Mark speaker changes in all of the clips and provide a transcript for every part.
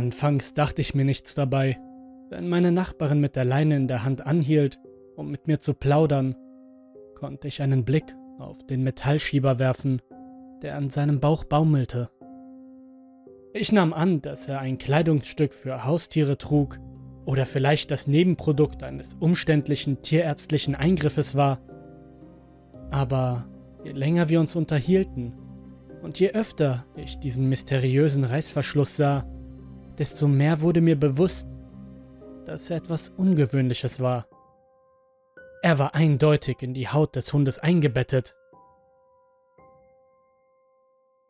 Speaker 1: Anfangs dachte ich mir nichts dabei. Wenn meine Nachbarin mit der Leine in der Hand anhielt, um mit mir zu plaudern, konnte ich einen Blick auf den Metallschieber werfen, der an seinem Bauch baumelte. Ich nahm an, dass er ein Kleidungsstück für Haustiere trug oder vielleicht das Nebenprodukt eines umständlichen tierärztlichen Eingriffes war. Aber je länger wir uns unterhielten und je öfter ich diesen mysteriösen Reißverschluss sah, desto mehr wurde mir bewusst, dass er etwas Ungewöhnliches war. Er war eindeutig in die Haut des Hundes eingebettet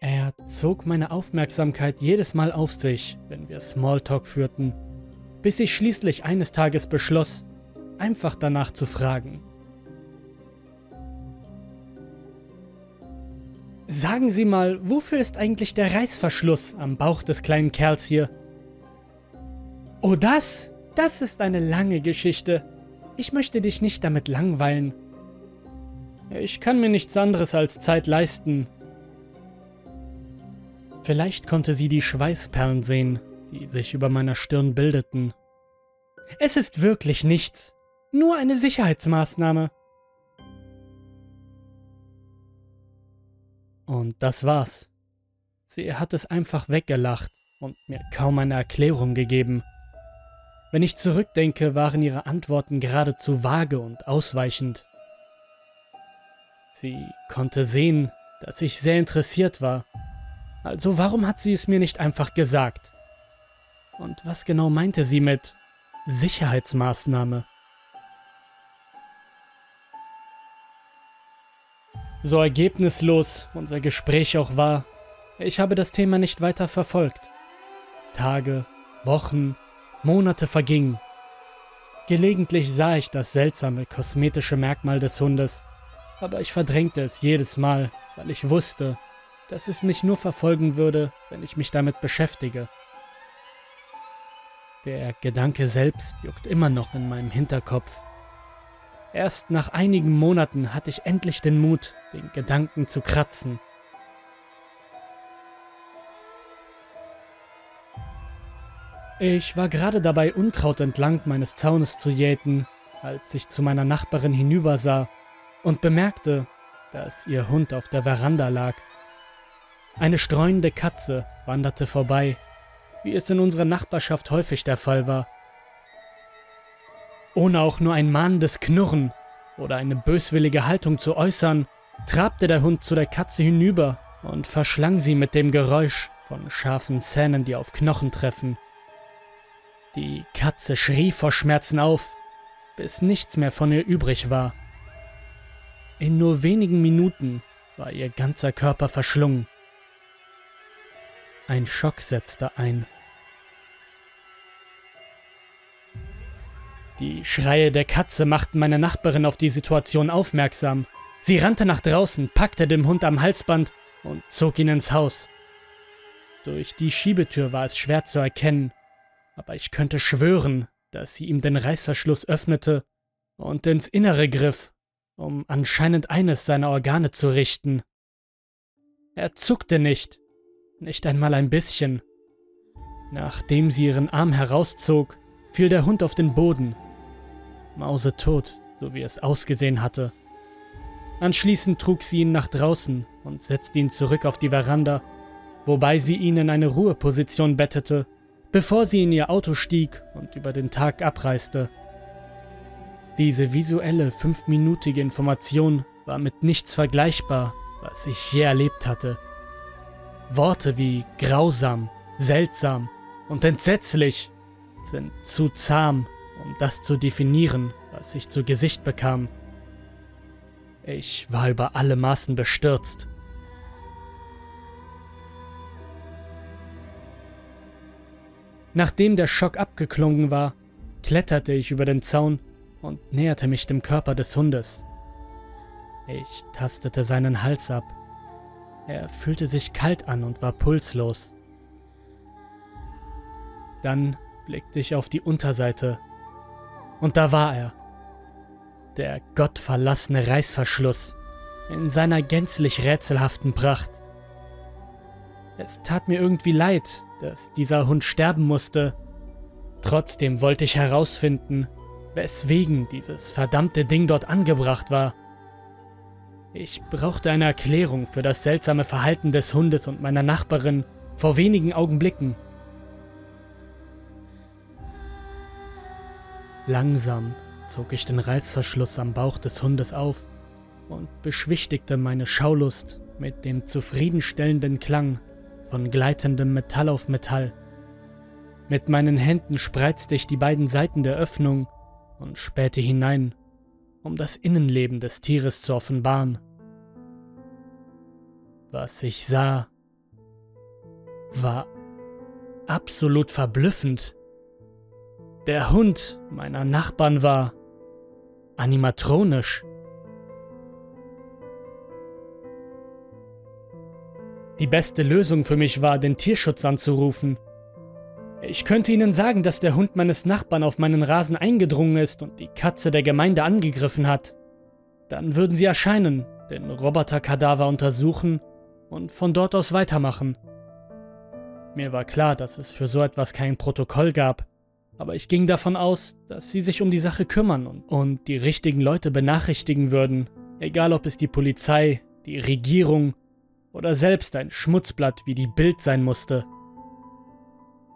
Speaker 1: er zog meine Aufmerksamkeit jedes Mal auf sich, wenn wir Smalltalk führten, bis ich schließlich eines Tages beschloss, einfach danach zu fragen. Sagen Sie mal, wofür ist eigentlich der Reißverschluss am Bauch des kleinen Kerls hier? Oh, das? Das ist eine lange Geschichte. Ich möchte dich nicht damit langweilen. Ich kann mir nichts anderes als Zeit leisten, Vielleicht konnte sie die Schweißperlen sehen, die sich über meiner Stirn bildeten. Es ist wirklich nichts, nur eine Sicherheitsmaßnahme. Und das war's. Sie hat es einfach weggelacht und mir kaum eine Erklärung gegeben. Wenn ich zurückdenke, waren ihre Antworten geradezu vage und ausweichend. Sie konnte sehen, dass ich sehr interessiert war also warum hat sie es mir nicht einfach gesagt? Und was genau meinte sie mit Sicherheitsmaßnahme? So ergebnislos unser Gespräch auch war, ich habe das Thema nicht weiter verfolgt. Tage, Wochen, Monate vergingen. Gelegentlich sah ich das seltsame kosmetische Merkmal des Hundes, aber ich verdrängte es jedes Mal, weil ich wusste, dass es mich nur verfolgen würde, wenn ich mich damit beschäftige. Der Gedanke selbst juckt immer noch in meinem Hinterkopf. Erst nach einigen Monaten hatte ich endlich den Mut, den Gedanken zu kratzen. Ich war gerade dabei, Unkraut entlang meines Zaunes zu jäten, als ich zu meiner Nachbarin hinübersah und bemerkte, dass ihr Hund auf der Veranda lag. Eine streunende Katze wanderte vorbei, wie es in unserer Nachbarschaft häufig der Fall war. Ohne auch nur ein mahnendes Knurren oder eine böswillige Haltung zu äußern, trabte der Hund zu der Katze hinüber und verschlang sie mit dem Geräusch von scharfen Zähnen, die auf Knochen treffen. Die Katze schrie vor Schmerzen auf, bis nichts mehr von ihr übrig war. In nur wenigen Minuten war ihr ganzer Körper verschlungen. Ein Schock setzte ein. Die Schreie der Katze machten meine Nachbarin auf die Situation aufmerksam. Sie rannte nach draußen, packte den Hund am Halsband und zog ihn ins Haus. Durch die Schiebetür war es schwer zu erkennen, aber ich könnte schwören, dass sie ihm den Reißverschluss öffnete und ins Innere griff, um anscheinend eines seiner Organe zu richten. Er zuckte nicht, nicht einmal ein bisschen. Nachdem sie ihren Arm herauszog, fiel der Hund auf den Boden. Mausetot, so wie es ausgesehen hatte. Anschließend trug sie ihn nach draußen und setzte ihn zurück auf die Veranda, wobei sie ihn in eine Ruheposition bettete, bevor sie in ihr Auto stieg und über den Tag abreiste. Diese visuelle fünfminütige Information war mit nichts vergleichbar, was ich je erlebt hatte. Worte wie grausam, seltsam und entsetzlich sind zu zahm, um das zu definieren, was ich zu Gesicht bekam. Ich war über alle Maßen bestürzt. Nachdem der Schock abgeklungen war, kletterte ich über den Zaun und näherte mich dem Körper des Hundes. Ich tastete seinen Hals ab er fühlte sich kalt an und war pulslos. Dann blickte ich auf die Unterseite. Und da war er. Der gottverlassene Reißverschluss in seiner gänzlich rätselhaften Pracht. Es tat mir irgendwie leid, dass dieser Hund sterben musste. Trotzdem wollte ich herausfinden, weswegen dieses verdammte Ding dort angebracht war. Ich brauchte eine Erklärung für das seltsame Verhalten des Hundes und meiner Nachbarin vor wenigen Augenblicken. Langsam zog ich den Reißverschluss am Bauch des Hundes auf und beschwichtigte meine Schaulust mit dem zufriedenstellenden Klang von gleitendem Metall auf Metall. Mit meinen Händen spreizte ich die beiden Seiten der Öffnung und spähte hinein, um das Innenleben des Tieres zu offenbaren. Was ich sah, war absolut verblüffend. Der Hund meiner Nachbarn war animatronisch. Die beste Lösung für mich war, den Tierschutz anzurufen. Ich könnte ihnen sagen, dass der Hund meines Nachbarn auf meinen Rasen eingedrungen ist und die Katze der Gemeinde angegriffen hat. Dann würden sie erscheinen, den Roboterkadaver untersuchen und von dort aus weitermachen. Mir war klar, dass es für so etwas kein Protokoll gab, aber ich ging davon aus, dass sie sich um die Sache kümmern und, und die richtigen Leute benachrichtigen würden, egal ob es die Polizei, die Regierung oder selbst ein Schmutzblatt wie die Bild sein musste.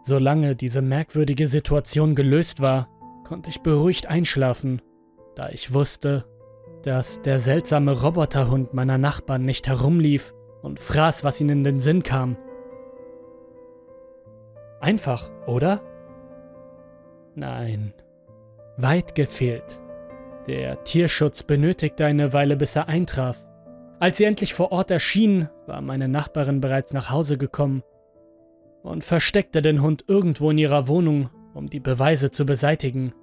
Speaker 1: Solange diese merkwürdige Situation gelöst war, konnte ich beruhigt einschlafen, da ich wusste, dass der seltsame Roboterhund meiner Nachbarn nicht herumlief und fraß, was ihnen in den Sinn kam. Einfach, oder? Nein, weit gefehlt. Der Tierschutz benötigte eine Weile, bis er eintraf. Als sie endlich vor Ort erschien, war meine Nachbarin bereits nach Hause gekommen und versteckte den Hund irgendwo in ihrer Wohnung, um die Beweise zu beseitigen.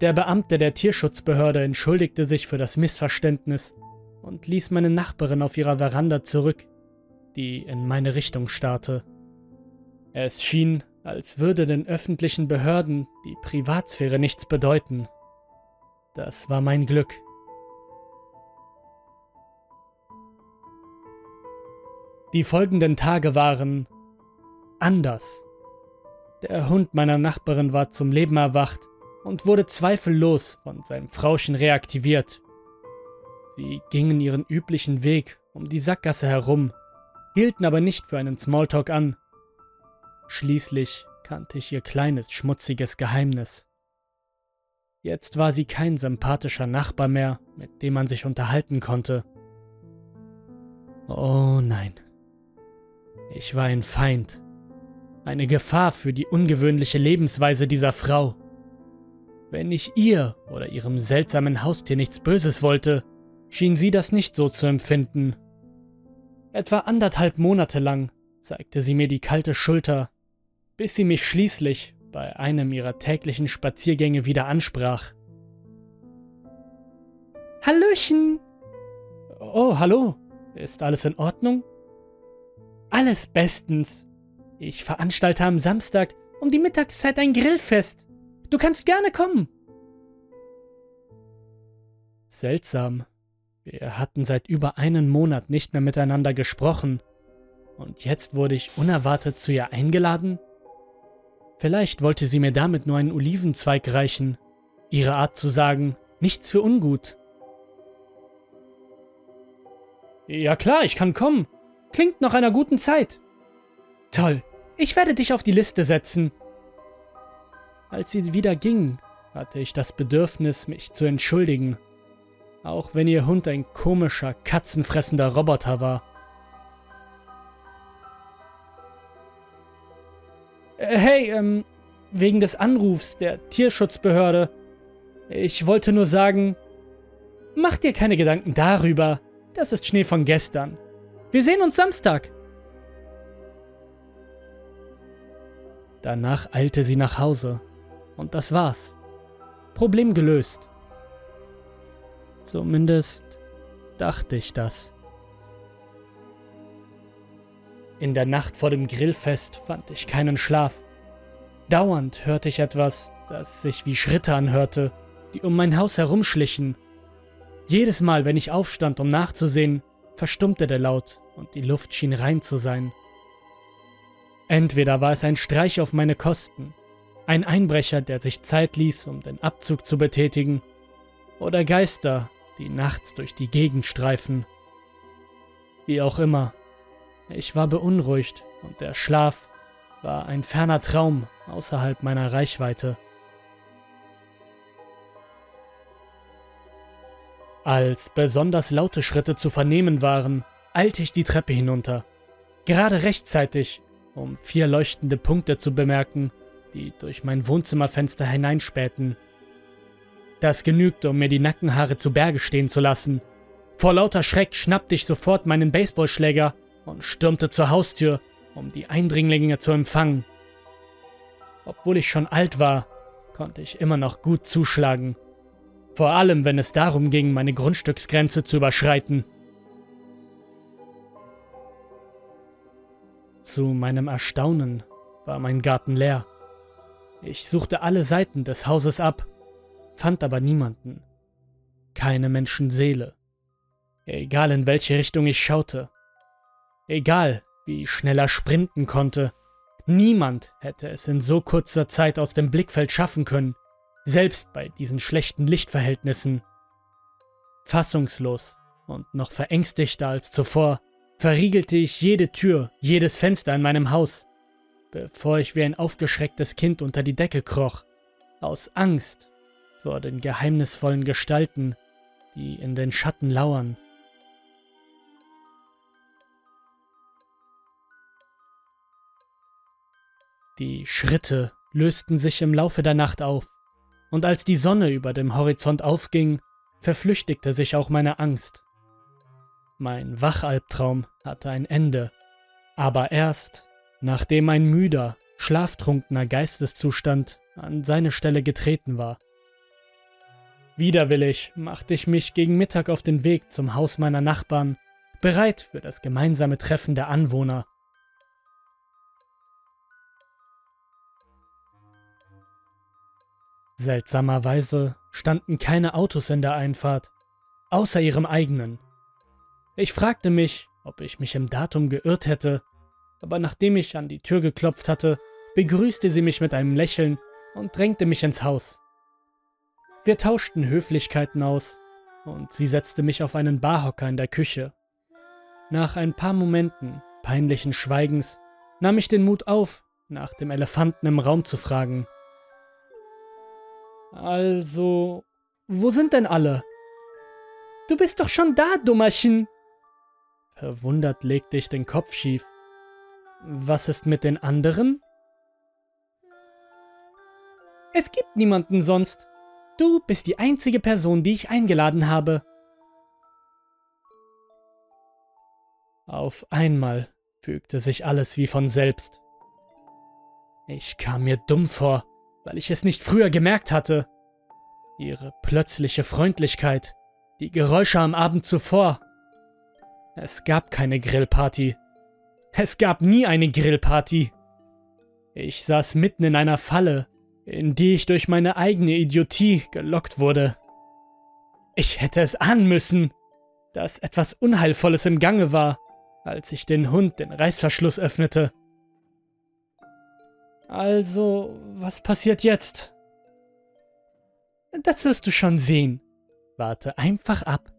Speaker 1: Der Beamte der Tierschutzbehörde entschuldigte sich für das Missverständnis und ließ meine Nachbarin auf ihrer Veranda zurück, die in meine Richtung starrte. Es schien, als würde den öffentlichen Behörden die Privatsphäre nichts bedeuten. Das war mein Glück. Die folgenden Tage waren anders. Der Hund meiner Nachbarin war zum Leben erwacht und wurde zweifellos von seinem Frauchen reaktiviert. Sie gingen ihren üblichen Weg um die Sackgasse herum, hielten aber nicht für einen Smalltalk an. Schließlich kannte ich ihr kleines, schmutziges Geheimnis. Jetzt war sie kein sympathischer Nachbar mehr, mit dem man sich unterhalten konnte. Oh nein. Ich war ein Feind. Eine Gefahr für die ungewöhnliche Lebensweise dieser Frau. Wenn ich ihr oder ihrem seltsamen Haustier nichts Böses wollte, schien sie das nicht so zu empfinden. Etwa anderthalb Monate lang zeigte sie mir die kalte Schulter, bis sie mich schließlich bei einem ihrer täglichen Spaziergänge wieder ansprach. Hallöchen! Oh, hallo. Ist alles in Ordnung? Alles bestens. Ich veranstalte am Samstag um die Mittagszeit ein Grillfest. Du kannst gerne kommen. Seltsam. Wir hatten seit über einem Monat nicht mehr miteinander gesprochen. Und jetzt wurde ich unerwartet zu ihr eingeladen? Vielleicht wollte sie mir damit nur einen Olivenzweig reichen. Ihre Art zu sagen, nichts für ungut. Ja klar, ich kann kommen. Klingt nach einer guten Zeit. Toll, ich werde dich auf die Liste setzen. Als sie wieder ging, hatte ich das Bedürfnis, mich zu entschuldigen auch wenn ihr Hund ein komischer, katzenfressender Roboter war. Äh, hey, ähm, wegen des Anrufs der Tierschutzbehörde. Ich wollte nur sagen, mach dir keine Gedanken darüber. Das ist Schnee von gestern. Wir sehen uns Samstag. Danach eilte sie nach Hause. Und das war's. Problem gelöst. Zumindest dachte ich das. In der Nacht vor dem Grillfest fand ich keinen Schlaf. Dauernd hörte ich etwas, das sich wie Schritte anhörte, die um mein Haus herumschlichen. Jedes Mal, wenn ich aufstand, um nachzusehen, verstummte der Laut und die Luft schien rein zu sein. Entweder war es ein Streich auf meine Kosten, ein Einbrecher, der sich Zeit ließ, um den Abzug zu betätigen, oder Geister, die nachts durch die Gegend streifen. Wie auch immer, ich war beunruhigt und der Schlaf war ein ferner Traum außerhalb meiner Reichweite. Als besonders laute Schritte zu vernehmen waren, eilte ich die Treppe hinunter. Gerade rechtzeitig, um vier leuchtende Punkte zu bemerken, die durch mein Wohnzimmerfenster hineinspähten. Das genügte, um mir die Nackenhaare zu Berge stehen zu lassen. Vor lauter Schreck schnappte ich sofort meinen Baseballschläger und stürmte zur Haustür, um die Eindringlinge zu empfangen. Obwohl ich schon alt war, konnte ich immer noch gut zuschlagen. Vor allem, wenn es darum ging, meine Grundstücksgrenze zu überschreiten. Zu meinem Erstaunen war mein Garten leer. Ich suchte alle Seiten des Hauses ab, fand aber niemanden. Keine Menschenseele. Egal in welche Richtung ich schaute. Egal wie schnell er sprinten konnte. Niemand hätte es in so kurzer Zeit aus dem Blickfeld schaffen können, selbst bei diesen schlechten Lichtverhältnissen. Fassungslos und noch verängstigter als zuvor verriegelte ich jede Tür, jedes Fenster in meinem Haus, bevor ich wie ein aufgeschrecktes Kind unter die Decke kroch, aus Angst vor den geheimnisvollen Gestalten, die in den Schatten lauern. Die Schritte lösten sich im Laufe der Nacht auf, und als die Sonne über dem Horizont aufging, verflüchtigte sich auch meine Angst. Mein Wachalbtraum hatte ein Ende, aber erst, nachdem ein müder, schlaftrunkener Geisteszustand an seine Stelle getreten war. Widerwillig machte ich mich gegen Mittag auf den Weg zum Haus meiner Nachbarn, bereit für das gemeinsame Treffen der Anwohner. Seltsamerweise standen keine Autos in der Einfahrt, außer ihrem eigenen. Ich fragte mich, ob ich mich im Datum geirrt hätte, aber nachdem ich an die Tür geklopft hatte, begrüßte sie mich mit einem Lächeln und drängte mich ins Haus. Wir tauschten Höflichkeiten aus und sie setzte mich auf einen Barhocker in der Küche. Nach ein paar Momenten peinlichen Schweigens nahm ich den Mut auf, nach dem Elefanten im Raum zu fragen. Also, wo sind denn alle? Du bist doch schon da, Dummerchen, Verwundert legte ich den Kopf schief. Was ist mit den anderen? Es gibt niemanden sonst. Du bist die einzige Person, die ich eingeladen habe. Auf einmal fügte sich alles wie von selbst. Ich kam mir dumm vor, weil ich es nicht früher gemerkt hatte. Ihre plötzliche Freundlichkeit, die Geräusche am Abend zuvor, es gab keine Grillparty. Es gab nie eine Grillparty. Ich saß mitten in einer Falle, in die ich durch meine eigene Idiotie gelockt wurde. Ich hätte es ahnen müssen, dass etwas Unheilvolles im Gange war, als ich den Hund den Reißverschluss öffnete. Also, was passiert jetzt? Das wirst du schon sehen. Warte einfach ab.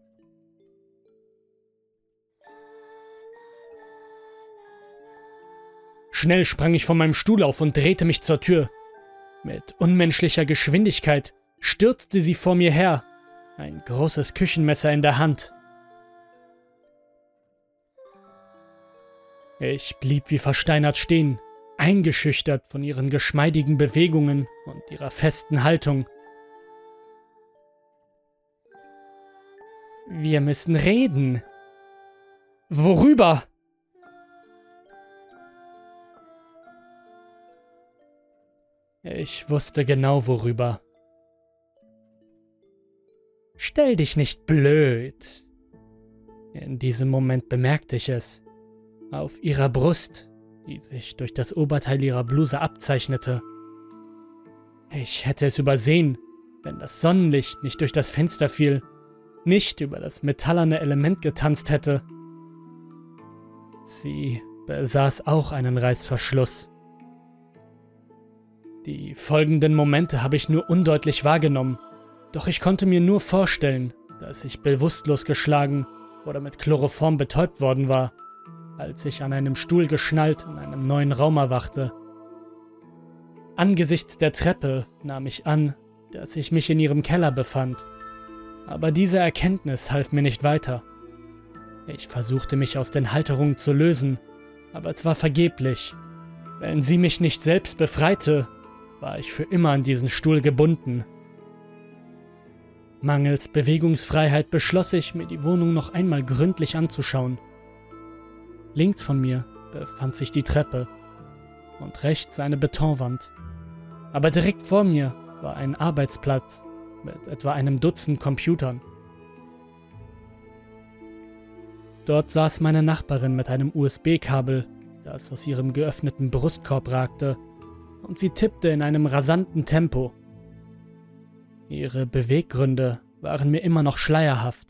Speaker 1: Schnell sprang ich von meinem Stuhl auf und drehte mich zur Tür. Mit unmenschlicher Geschwindigkeit stürzte sie vor mir her, ein großes Küchenmesser in der Hand. Ich blieb wie versteinert stehen, eingeschüchtert von ihren geschmeidigen Bewegungen und ihrer festen Haltung. Wir müssen reden. Worüber? Ich wusste genau worüber. Stell dich nicht blöd. In diesem Moment bemerkte ich es. Auf ihrer Brust, die sich durch das Oberteil ihrer Bluse abzeichnete. Ich hätte es übersehen, wenn das Sonnenlicht nicht durch das Fenster fiel, nicht über das metallerne Element getanzt hätte. Sie besaß auch einen Reißverschluss. Die folgenden Momente habe ich nur undeutlich wahrgenommen, doch ich konnte mir nur vorstellen, dass ich bewusstlos geschlagen oder mit Chloroform betäubt worden war, als ich an einem Stuhl geschnallt in einem neuen Raum erwachte. Angesichts der Treppe nahm ich an, dass ich mich in ihrem Keller befand, aber diese Erkenntnis half mir nicht weiter. Ich versuchte mich aus den Halterungen zu lösen, aber es war vergeblich. Wenn sie mich nicht selbst befreite, war ich für immer an diesen Stuhl gebunden. Mangels Bewegungsfreiheit beschloss ich, mir die Wohnung noch einmal gründlich anzuschauen. Links von mir befand sich die Treppe und rechts eine Betonwand. Aber direkt vor mir war ein Arbeitsplatz mit etwa einem Dutzend Computern. Dort saß meine Nachbarin mit einem USB-Kabel, das aus ihrem geöffneten Brustkorb ragte, und sie tippte in einem rasanten Tempo. Ihre Beweggründe waren mir immer noch schleierhaft.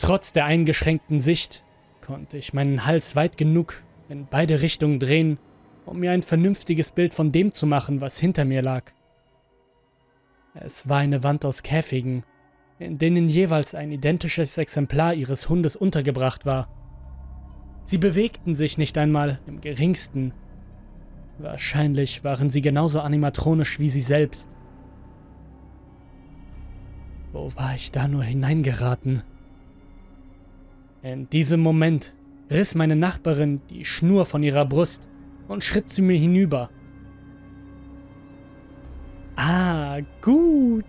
Speaker 1: Trotz der eingeschränkten Sicht konnte ich meinen Hals weit genug in beide Richtungen drehen, um mir ein vernünftiges Bild von dem zu machen, was hinter mir lag. Es war eine Wand aus Käfigen, in denen jeweils ein identisches Exemplar ihres Hundes untergebracht war. Sie bewegten sich nicht einmal im geringsten. Wahrscheinlich waren sie genauso animatronisch wie sie selbst. Wo war ich da nur hineingeraten? In diesem Moment riss meine Nachbarin die Schnur von ihrer Brust und schritt zu mir hinüber. Ah, gut.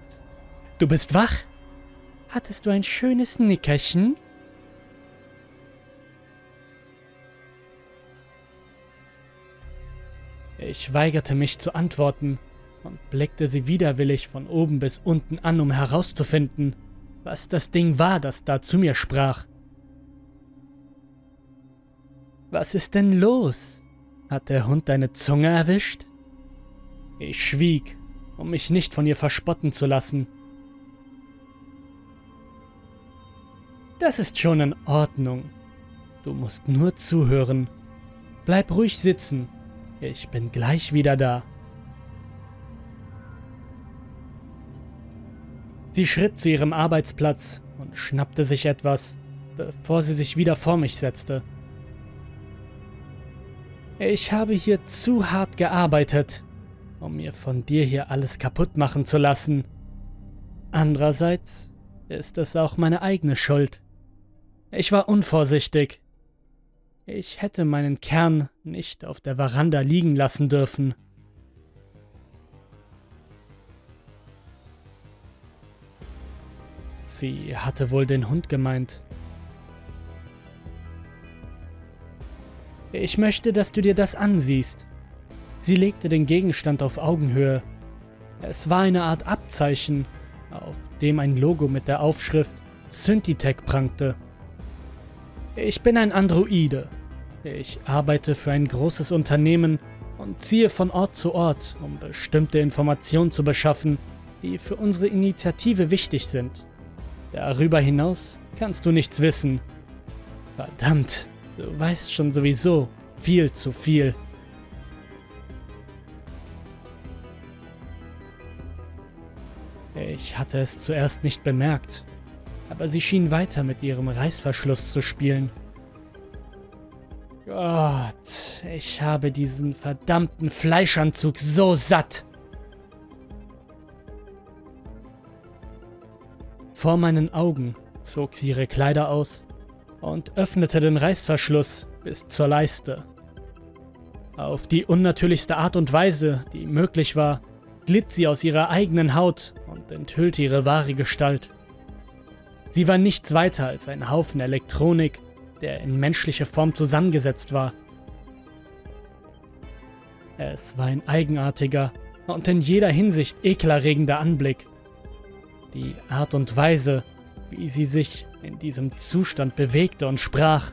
Speaker 1: Du bist wach? Hattest du ein schönes Nickerchen? Ich weigerte mich zu antworten und blickte sie widerwillig von oben bis unten an, um herauszufinden, was das Ding war, das da zu mir sprach. Was ist denn los? Hat der Hund deine Zunge erwischt? Ich schwieg, um mich nicht von ihr verspotten zu lassen. Das ist schon in Ordnung. Du musst nur zuhören. Bleib ruhig sitzen. Ich bin gleich wieder da. Sie schritt zu ihrem Arbeitsplatz und schnappte sich etwas, bevor sie sich wieder vor mich setzte. Ich habe hier zu hart gearbeitet, um mir von dir hier alles kaputt machen zu lassen. Andererseits ist es auch meine eigene Schuld. Ich war unvorsichtig. Ich hätte meinen Kern nicht auf der Veranda liegen lassen dürfen. Sie hatte wohl den Hund gemeint. Ich möchte, dass du dir das ansiehst. Sie legte den Gegenstand auf Augenhöhe. Es war eine Art Abzeichen, auf dem ein Logo mit der Aufschrift Syntitech prangte. Ich bin ein Androide. Ich arbeite für ein großes Unternehmen und ziehe von Ort zu Ort, um bestimmte Informationen zu beschaffen, die für unsere Initiative wichtig sind. Darüber hinaus kannst du nichts wissen. Verdammt, Du weißt schon sowieso viel zu viel. Ich hatte es zuerst nicht bemerkt, aber sie schien weiter mit ihrem Reißverschluss zu spielen. Gott, ich habe diesen verdammten Fleischanzug so satt. Vor meinen Augen zog sie ihre Kleider aus und öffnete den Reißverschluss bis zur Leiste. Auf die unnatürlichste Art und Weise, die möglich war, glitt sie aus ihrer eigenen Haut und enthüllte ihre wahre Gestalt. Sie war nichts weiter als ein Haufen Elektronik, der in menschliche Form zusammengesetzt war. Es war ein eigenartiger und in jeder Hinsicht ekelerregender Anblick. Die Art und Weise, wie sie sich in diesem Zustand bewegte und sprach,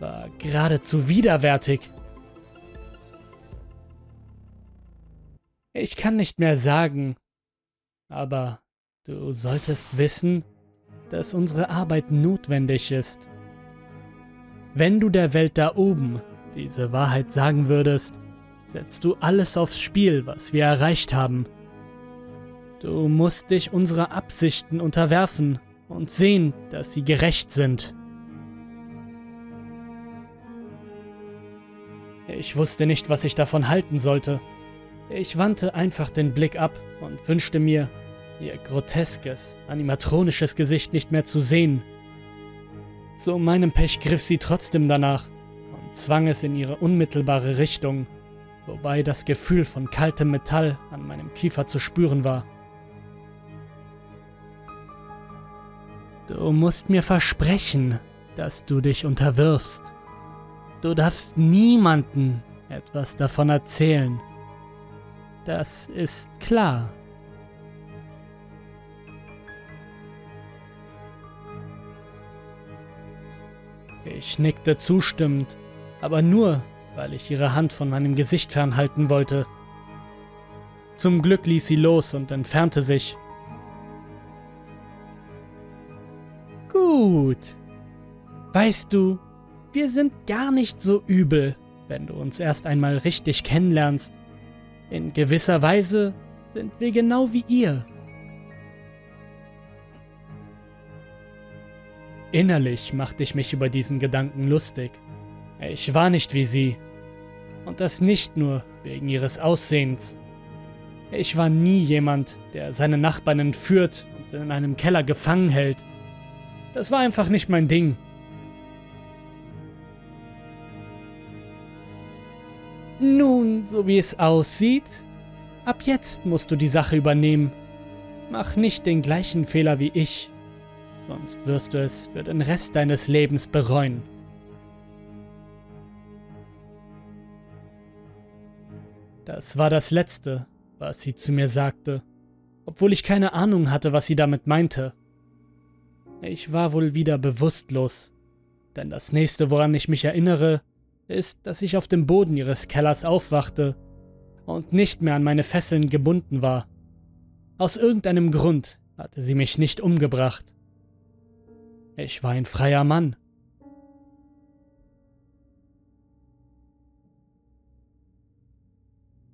Speaker 1: war geradezu widerwärtig. Ich kann nicht mehr sagen, aber du solltest wissen, dass unsere Arbeit notwendig ist. Wenn du der Welt da oben diese Wahrheit sagen würdest, setzt du alles aufs Spiel, was wir erreicht haben. Du musst dich unserer Absichten unterwerfen und sehen, dass sie gerecht sind. Ich wusste nicht, was ich davon halten sollte. Ich wandte einfach den Blick ab und wünschte mir, ihr groteskes, animatronisches Gesicht nicht mehr zu sehen. Zu meinem Pech griff sie trotzdem danach und zwang es in ihre unmittelbare Richtung, wobei das Gefühl von kaltem Metall an meinem Kiefer zu spüren war. Du musst mir versprechen, dass du dich unterwirfst. Du darfst niemanden etwas davon erzählen. Das ist klar. Ich nickte zustimmend, aber nur, weil ich ihre Hand von meinem Gesicht fernhalten wollte. Zum Glück ließ sie los und entfernte sich. Gut. Weißt du, wir sind gar nicht so übel, wenn du uns erst einmal richtig kennenlernst. In gewisser Weise sind wir genau wie ihr. Innerlich machte ich mich über diesen Gedanken lustig. Ich war nicht wie sie. Und das nicht nur wegen ihres Aussehens. Ich war nie jemand, der seine Nachbarn entführt und in einem Keller gefangen hält. Das war einfach nicht mein Ding. Nun, so wie es aussieht, ab jetzt musst du die Sache übernehmen. Mach nicht den gleichen Fehler wie ich sonst wirst du es für den Rest deines Lebens bereuen. Das war das Letzte, was sie zu mir sagte, obwohl ich keine Ahnung hatte, was sie damit meinte. Ich war wohl wieder bewusstlos, denn das nächste, woran ich mich erinnere, ist, dass ich auf dem Boden ihres Kellers aufwachte und nicht mehr an meine Fesseln gebunden war. Aus irgendeinem Grund hatte sie mich nicht umgebracht. Ich war ein freier Mann.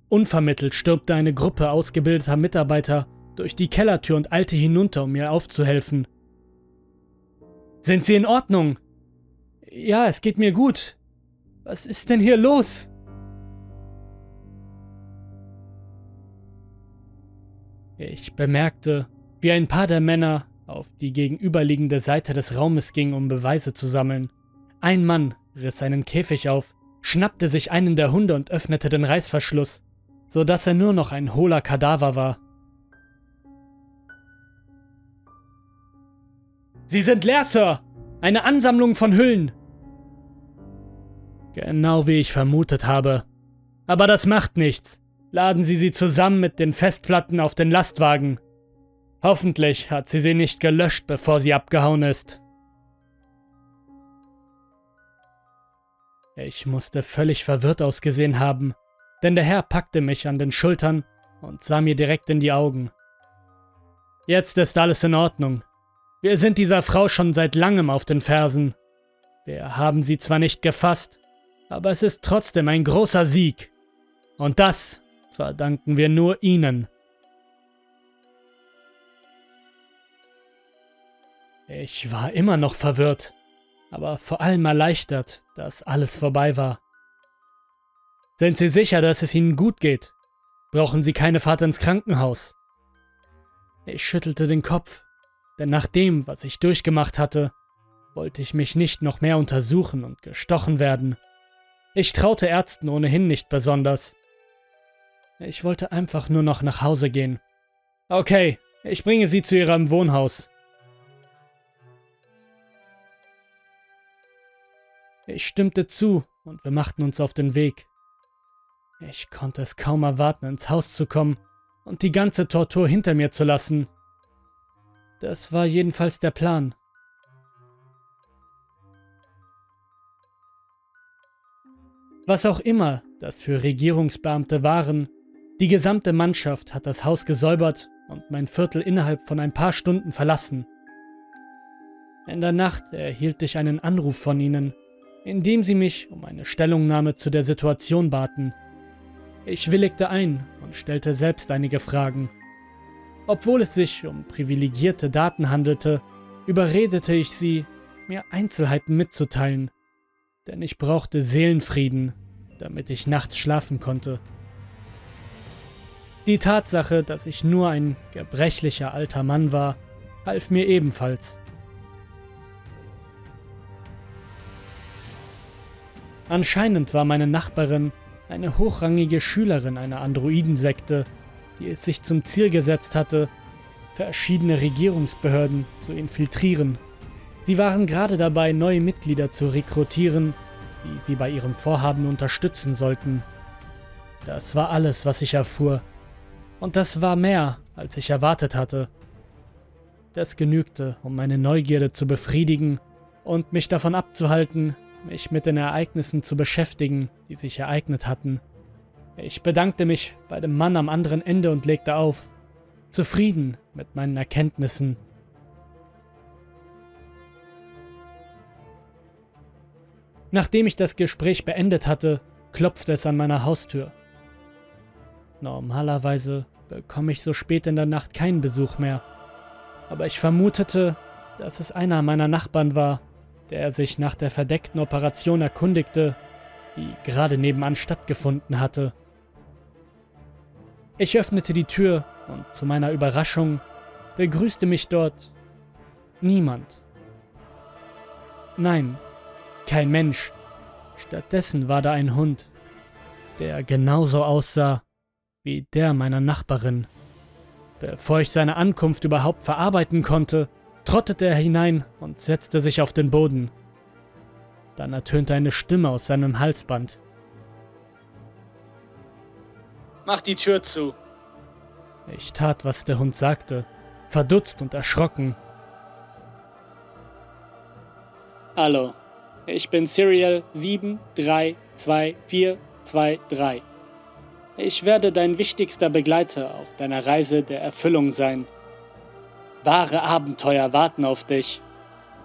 Speaker 1: Unvermittelt stürmte eine Gruppe ausgebildeter Mitarbeiter durch die Kellertür und eilte hinunter, um mir aufzuhelfen. Sind Sie in Ordnung? Ja, es geht mir gut. Was ist denn hier los? Ich bemerkte, wie ein paar der Männer auf die gegenüberliegende Seite des Raumes ging, um Beweise zu sammeln. Ein Mann riss einen Käfig auf, schnappte sich einen der Hunde und öffnete den Reißverschluss, so dass er nur noch ein hohler Kadaver war. Sie sind leer, Sir! Eine Ansammlung von Hüllen! Genau wie ich vermutet habe. Aber das macht nichts. Laden Sie sie zusammen mit den Festplatten auf den Lastwagen. Hoffentlich hat sie sie nicht gelöscht, bevor sie abgehauen ist. Ich musste völlig verwirrt ausgesehen haben, denn der Herr packte mich an den Schultern und sah mir direkt in die Augen. Jetzt ist alles in Ordnung. Wir sind dieser Frau schon seit langem auf den Fersen. Wir haben sie zwar nicht gefasst, aber es ist trotzdem ein großer Sieg. Und das verdanken wir nur Ihnen. Ich war immer noch verwirrt, aber vor allem erleichtert, dass alles vorbei war. Sind Sie sicher, dass es Ihnen gut geht? Brauchen Sie keine Fahrt ins Krankenhaus? Ich schüttelte den Kopf, denn nach dem, was ich durchgemacht hatte, wollte ich mich nicht noch mehr untersuchen und gestochen werden. Ich traute Ärzten ohnehin nicht besonders. Ich wollte einfach nur noch nach Hause gehen. Okay, ich bringe Sie zu Ihrem Wohnhaus. Ich stimmte zu und wir machten uns auf den Weg. Ich konnte es kaum erwarten, ins Haus zu kommen und die ganze Tortur hinter mir zu lassen. Das war jedenfalls der Plan. Was auch immer das für Regierungsbeamte waren, die gesamte Mannschaft hat das Haus gesäubert und mein Viertel innerhalb von ein paar Stunden verlassen. In der Nacht erhielt ich einen Anruf von ihnen, in dem sie mich um eine Stellungnahme zu der Situation baten. Ich willigte ein und stellte selbst einige Fragen. Obwohl es sich um privilegierte Daten handelte, überredete ich sie, mir Einzelheiten mitzuteilen, denn ich brauchte Seelenfrieden, damit ich nachts schlafen konnte. Die Tatsache, dass ich nur ein gebrechlicher alter Mann war, half mir ebenfalls. Anscheinend war meine Nachbarin eine hochrangige Schülerin einer Androidensekte, die es sich zum Ziel gesetzt hatte, verschiedene Regierungsbehörden zu infiltrieren. Sie waren gerade dabei, neue Mitglieder zu rekrutieren, die sie bei ihrem Vorhaben unterstützen sollten. Das war alles, was ich erfuhr. Und das war mehr, als ich erwartet hatte. Das genügte, um meine Neugierde zu befriedigen und mich davon abzuhalten, mich mit den Ereignissen zu beschäftigen, die sich ereignet hatten. Ich bedankte mich bei dem Mann am anderen Ende und legte auf, zufrieden mit meinen Erkenntnissen. Nachdem ich das Gespräch beendet hatte, klopfte es an meiner Haustür. Normalerweise bekomme ich so spät in der Nacht keinen Besuch mehr, aber ich vermutete, dass es einer meiner Nachbarn war, der sich nach der verdeckten Operation erkundigte, die gerade nebenan stattgefunden hatte. Ich öffnete die Tür und zu meiner Überraschung begrüßte mich dort niemand. Nein, kein Mensch. Stattdessen war da ein Hund, der genauso aussah wie der meiner Nachbarin. Bevor ich seine Ankunft überhaupt verarbeiten konnte, trottete er hinein und setzte sich auf den Boden. Dann ertönte eine Stimme aus seinem Halsband.
Speaker 2: Mach die Tür zu.
Speaker 1: Ich tat, was der Hund sagte, verdutzt und erschrocken.
Speaker 2: Hallo, ich bin Serial 732423. Ich werde dein wichtigster Begleiter auf deiner Reise der Erfüllung sein. Wahre Abenteuer warten auf dich.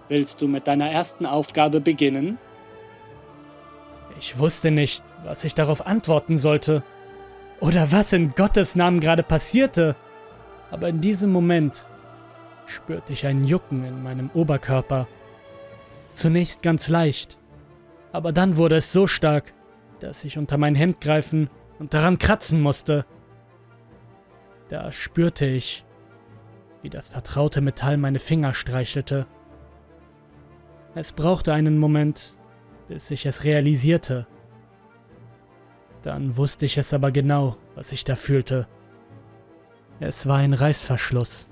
Speaker 2: Willst du mit deiner ersten Aufgabe beginnen?
Speaker 1: Ich wusste nicht, was ich darauf antworten sollte. Oder was in Gottes Namen gerade passierte. Aber in diesem Moment spürte ich ein Jucken in meinem Oberkörper. Zunächst ganz leicht, aber dann wurde es so stark, dass ich unter mein Hemd greifen und daran kratzen musste. Da spürte ich, wie das vertraute Metall meine Finger streichelte. Es brauchte einen Moment, bis ich es realisierte. Dann wusste ich es aber genau, was ich da fühlte. Es war ein Reißverschluss.